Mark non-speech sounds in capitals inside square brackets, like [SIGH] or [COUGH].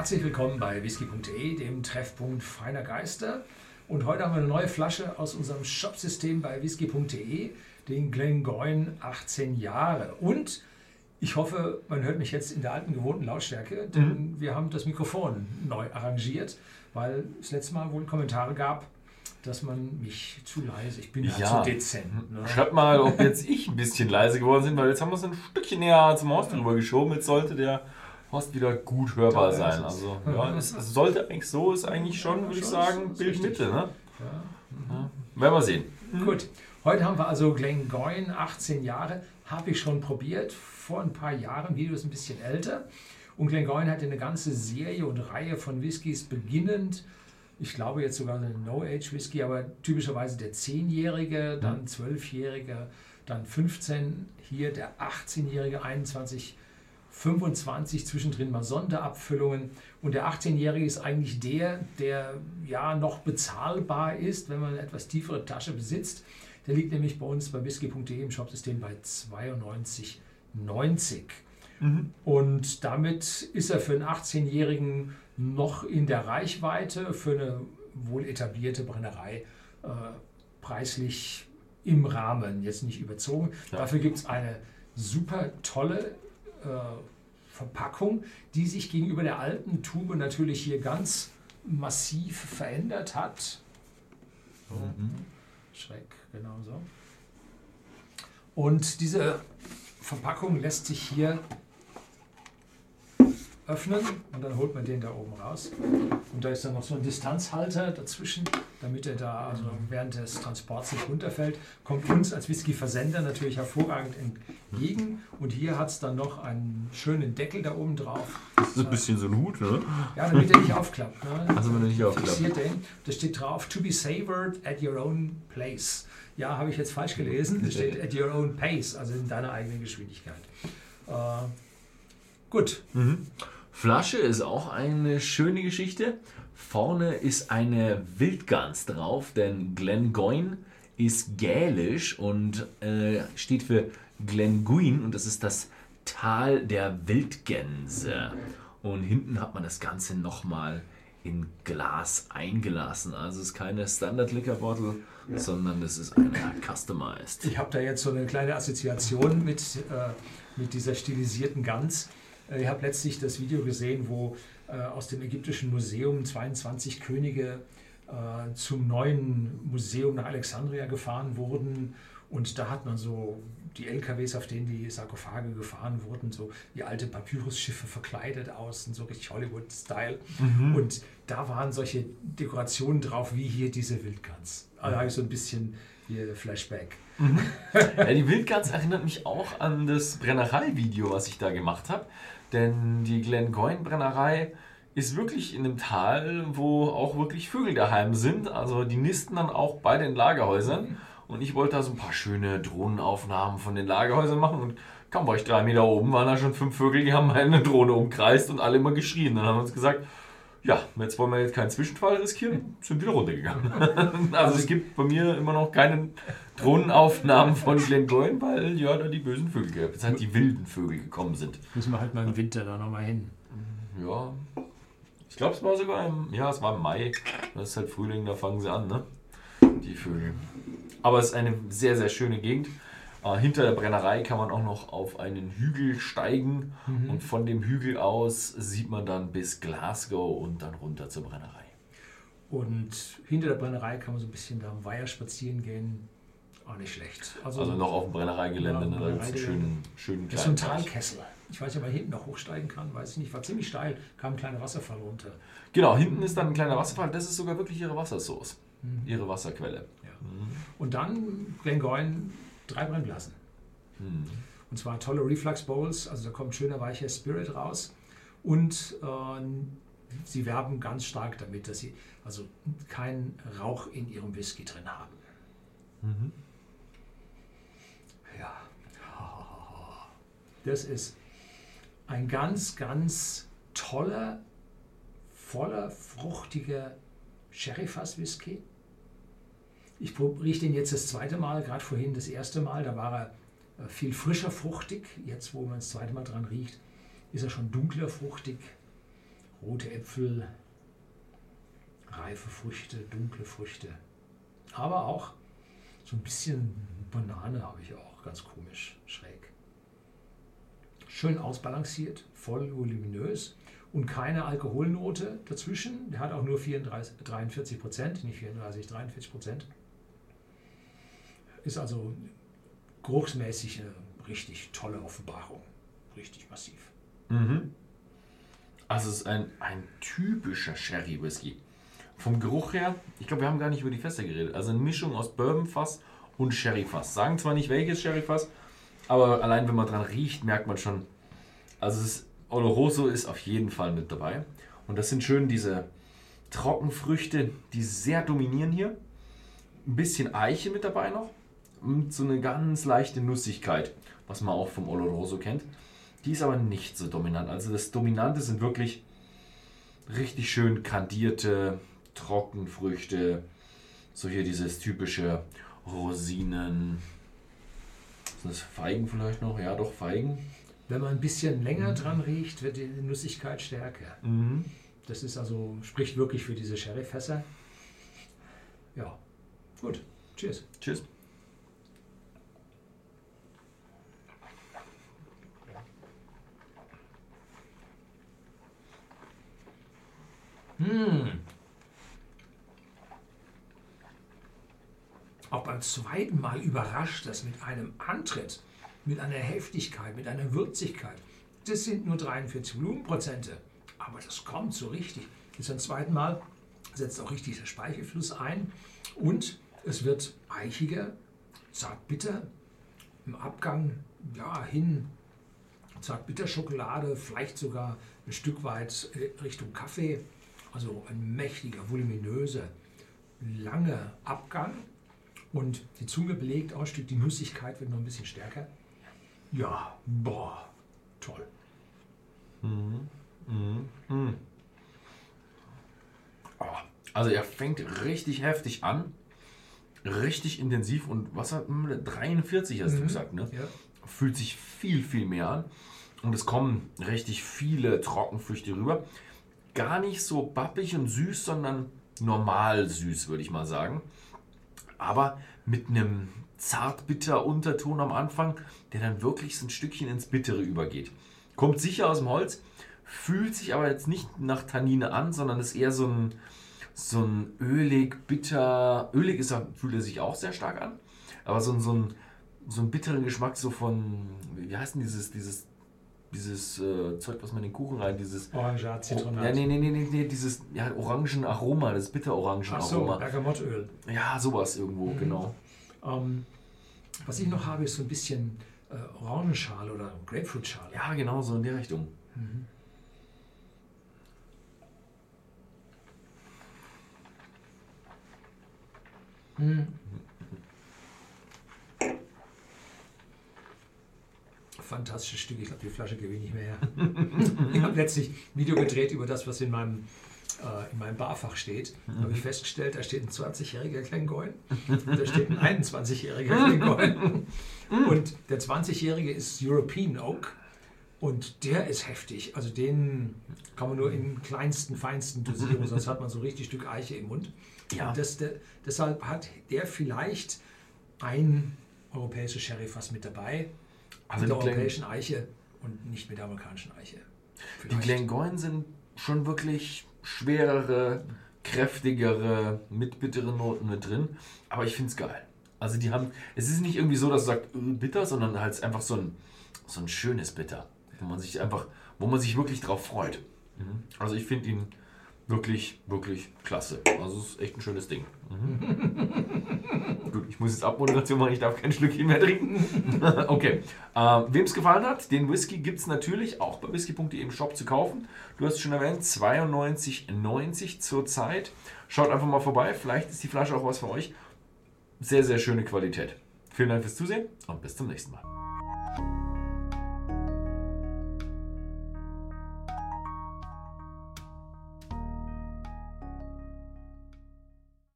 Herzlich willkommen bei whisky.de, dem Treffpunkt feiner Geister. Und heute haben wir eine neue Flasche aus unserem Shopsystem bei whisky.de, den Glengoyne 18 Jahre. Und ich hoffe, man hört mich jetzt in der alten gewohnten Lautstärke, denn mhm. wir haben das Mikrofon neu arrangiert, weil es letztes Mal wohl Kommentare gab, dass man mich zu leise, ich bin ja, zu dezent. Ne? Schreibt mal, ob jetzt ich ein bisschen leise geworden bin, weil jetzt haben wir es ein Stückchen näher zum Horst drüber geschoben. Jetzt sollte der Horst wieder gut hörbar sein. Also ja, [LAUGHS] es, sollte eigentlich so, ist eigentlich schon, würde ich sagen, Bildmitte. Ne? Ja. Werden wir sehen. Mhm. Gut, heute haben wir also Glengoyne, 18 Jahre, habe ich schon probiert, vor ein paar Jahren, Video ist ein bisschen älter. Und Glengoyne hatte eine ganze Serie und Reihe von Whiskys, beginnend ich glaube jetzt sogar eine No-Age-Whisky, aber typischerweise der 10-Jährige, dann 12-Jährige, dann 15, hier der 18-Jährige, 21, 25, zwischendrin mal Sonderabfüllungen. Und der 18-Jährige ist eigentlich der, der ja noch bezahlbar ist, wenn man eine etwas tiefere Tasche besitzt. Der liegt nämlich bei uns bei whisky.de im Shopsystem bei 92,90. Mhm. Und damit ist er für einen 18-Jährigen noch in der Reichweite für eine wohl etablierte Brennerei äh, preislich im Rahmen, jetzt nicht überzogen. Ja. Dafür gibt es eine super tolle äh, Verpackung, die sich gegenüber der alten Tube natürlich hier ganz massiv verändert hat. Mhm. Schreck, genau so. Und diese Verpackung lässt sich hier öffnen und dann holt man den da oben raus. Und da ist dann noch so ein Distanzhalter dazwischen, damit er da also während des Transports nicht runterfällt. Kommt uns als Whisky-Versender natürlich hervorragend entgegen. Und hier hat es dann noch einen schönen Deckel da oben drauf. Das ist ein bisschen so ein Hut, ne? Ja, damit er nicht aufklappt. Ne? Also wenn er nicht aufklappt. Den. Da steht drauf, to be savored at your own place. Ja, habe ich jetzt falsch gelesen. Da steht at your own pace, also in deiner eigenen Geschwindigkeit. Äh, gut. Mhm. Flasche ist auch eine schöne Geschichte. Vorne ist eine Wildgans drauf, denn Glengoyne ist gälisch und äh, steht für Glenguin und das ist das Tal der Wildgänse. Und hinten hat man das Ganze nochmal in Glas eingelassen. Also es ist keine Standard Liquor Bottle, ja. sondern es ist eine customized. Ich habe da jetzt so eine kleine Assoziation mit, äh, mit dieser stilisierten Gans. Äh, ich habe letztlich das Video gesehen, wo äh, aus dem ägyptischen Museum 22 Könige äh, zum neuen Museum nach Alexandria gefahren wurden. Und da hat man so die LKWs, auf denen die Sarkophage gefahren wurden, so wie alte Papyrusschiffe verkleidet aus, so richtig Hollywood-Style. Mhm. Und da waren solche Dekorationen drauf, wie hier diese Wildgans. Also da habe ich so ein bisschen hier Flashback. Mhm. [LAUGHS] Ja, die Wildgans erinnert mich auch an das Brennerei-Video, was ich da gemacht habe. Denn die Glengoyne-Brennerei ist wirklich in einem Tal, wo auch wirklich Vögel daheim sind. Also die nisten dann auch bei den Lagerhäusern. Und ich wollte da so ein paar schöne Drohnenaufnahmen von den Lagerhäusern machen. Und kaum war ich drei Meter oben, waren da schon fünf Vögel, die haben meine Drohne umkreist und alle immer geschrien. Dann haben wir uns gesagt, ja, jetzt wollen wir jetzt keinen Zwischenfall riskieren, sind wieder runtergegangen. [LAUGHS] also es gibt bei mir immer noch keine Drohnenaufnahmen von Glengoyne, weil ja da die bösen Vögel, jetzt halt die wilden Vögel gekommen sind. Müssen wir halt mal im Winter da nochmal hin. Ja, ich glaube es war sogar im, ja es war im Mai, das ist halt Frühling, da fangen sie an, ne? Die Vögel. Aber es ist eine sehr, sehr schöne Gegend. Äh, hinter der Brennerei kann man auch noch auf einen Hügel steigen mhm. und von dem Hügel aus sieht man dann bis Glasgow und dann runter zur Brennerei. Und hinter der Brennerei kann man so ein bisschen da am Weiher spazieren gehen. Auch nicht schlecht. Also, also noch auf dem Brennereigelände, ne? da gibt es einen schönen, schönen Das ist so ein Talkessel. Ich weiß nicht, ob man hinten noch hochsteigen kann, weiß ich nicht. War ziemlich steil, kam ein kleiner Wasserfall runter. Genau, hinten ist dann ein kleiner Wasserfall. Das ist sogar wirklich ihre Wassersource, mhm. ihre Wasserquelle. Ja. Mhm. Und dann Glengoyne drei Brennblasen. Hm. Und zwar tolle Reflux Bowls, also da kommt schöner weicher Spirit raus. Und äh, sie werben ganz stark damit, dass sie also keinen Rauch in ihrem Whisky drin haben. Mhm. Ja. Das ist ein ganz, ganz toller, voller, fruchtiger Sherry-Fass-Whisky ich rieche den jetzt das zweite Mal, gerade vorhin das erste Mal, da war er äh, viel frischer fruchtig. Jetzt, wo man das zweite Mal dran riecht, ist er schon dunkler fruchtig, rote Äpfel, reife Früchte, dunkle Früchte. Aber auch so ein bisschen Banane habe ich auch, ganz komisch, schräg. Schön ausbalanciert, voll voluminös und keine Alkoholnote dazwischen. Der hat auch nur 34, 43 Prozent, nicht 34, 43 Prozent. Ist also geruchsmäßig eine richtig tolle Offenbarung. Richtig massiv. Mhm. Also es ist ein, ein typischer Sherry-Whisky. Vom Geruch her, ich glaube, wir haben gar nicht über die Fässer geredet. Also eine Mischung aus Bourbon-Fass und Sherry-Fass. Sagen zwar nicht welches Sherry-Fass, aber allein wenn man dran riecht, merkt man schon. Also es ist, Oloroso ist auf jeden Fall mit dabei. Und das sind schön diese Trockenfrüchte, die sehr dominieren hier. Ein bisschen Eiche mit dabei noch. Und so eine ganz leichte Nussigkeit, was man auch vom Oloroso kennt. Die ist aber nicht so dominant. Also das Dominante sind wirklich richtig schön kandierte Trockenfrüchte. So hier dieses typische Rosinen. Sind das Feigen vielleicht noch? Ja, doch, Feigen. Wenn man ein bisschen länger dran riecht, wird die Nussigkeit stärker. Mhm. Das ist also, spricht wirklich für diese Sherryfässer. Ja, gut. Cheers. Tschüss. Hm. Auch beim zweiten Mal überrascht das mit einem Antritt, mit einer Heftigkeit, mit einer Würzigkeit. Das sind nur 43 Volumenprozente, aber das kommt so richtig. Jetzt beim zweiten Mal setzt auch richtig der Speichelfluss ein und es wird eichiger, zartbitter, im Abgang ja, hin Zartbitterschokolade, vielleicht sogar ein Stück weit äh, Richtung Kaffee. Also ein mächtiger, voluminöser, langer Abgang. Und die Zunge belegt auch ein Stück, die Nussigkeit wird noch ein bisschen stärker. Ja, boah, toll. Also er fängt richtig heftig an. Richtig intensiv und was hat hm, 43 hast du Mhm. gesagt, ne? Ja. Fühlt sich viel, viel mehr an. Und es kommen richtig viele Trockenfrüchte rüber. Gar nicht so bappig und süß, sondern normal süß, würde ich mal sagen. Aber mit einem zartbitter Unterton am Anfang, der dann wirklich so ein Stückchen ins Bittere übergeht. Kommt sicher aus dem Holz, fühlt sich aber jetzt nicht nach Tannine an, sondern ist eher so ein, so ein ölig, bitter. Ölig ist er, fühlt er sich auch sehr stark an, aber so so ein, so ein bitteren Geschmack so von, wie heißt denn dieses, dieses, dieses äh, Zeug, was man in den Kuchen rein, dieses Orangat, Zitronat. ja, nee, nee, nee, nee, nee, dieses ja, Orangenaroma, das Ach so. Bergamottöl. Ja, sowas irgendwo, Mhm. genau. Ähm, was ich noch habe, ist so ein bisschen äh, Orangenschale oder Grapefruitschale. Ja, genau, so in der Richtung. Fantastisches Stück. Ich glaube, die Flasche gebe ich nicht mehr her. [LAUGHS] ich habe letztlich ein Video gedreht über das, was in meinem, äh, in meinem Barfach steht. Da habe ich festgestellt, da steht ein 20-jähriger Glengoyne und da steht ein [LAUGHS] 21-jähriger Glengoyne. Und der 20-jährige ist European Oak. Und der ist heftig. Also den kann man nur in kleinsten, feinsten Dosierungen, sonst hat man so richtig Stück Eiche im Mund. Ja. Das, der, deshalb hat der vielleicht ein europäisches Sherryfass mit dabei. Also mit die der europäischen Eiche und nicht mit der amerikanischen Eiche. Die Vielleicht. Glengoyne sind schon wirklich schwerere, kräftigere, mit bitteren Noten mit drin. Aber ich finde es geil. Also die haben, es ist nicht irgendwie so, dass es sagt äh, bitter, sondern halt einfach so ein, so ein schönes Bitter, wo man sich einfach, wo man sich wirklich drauf freut. Mhm. Also ich finde ihn wirklich, wirklich klasse. Also es ist echt ein schönes Ding. Mhm. [LAUGHS] Gut, ich muss jetzt Abmoderation machen, ich darf kein Schlückchen mehr trinken. [LAUGHS] okay. Ähm, Wem es gefallen hat, den Whisky gibt es natürlich auch bei whisky.de im Shop zu kaufen. Du hast es schon erwähnt, 92,90 zurzeit. Schaut einfach mal vorbei, vielleicht ist die Flasche auch was für euch. Sehr, sehr schöne Qualität. Vielen Dank fürs Zusehen und bis zum nächsten Mal.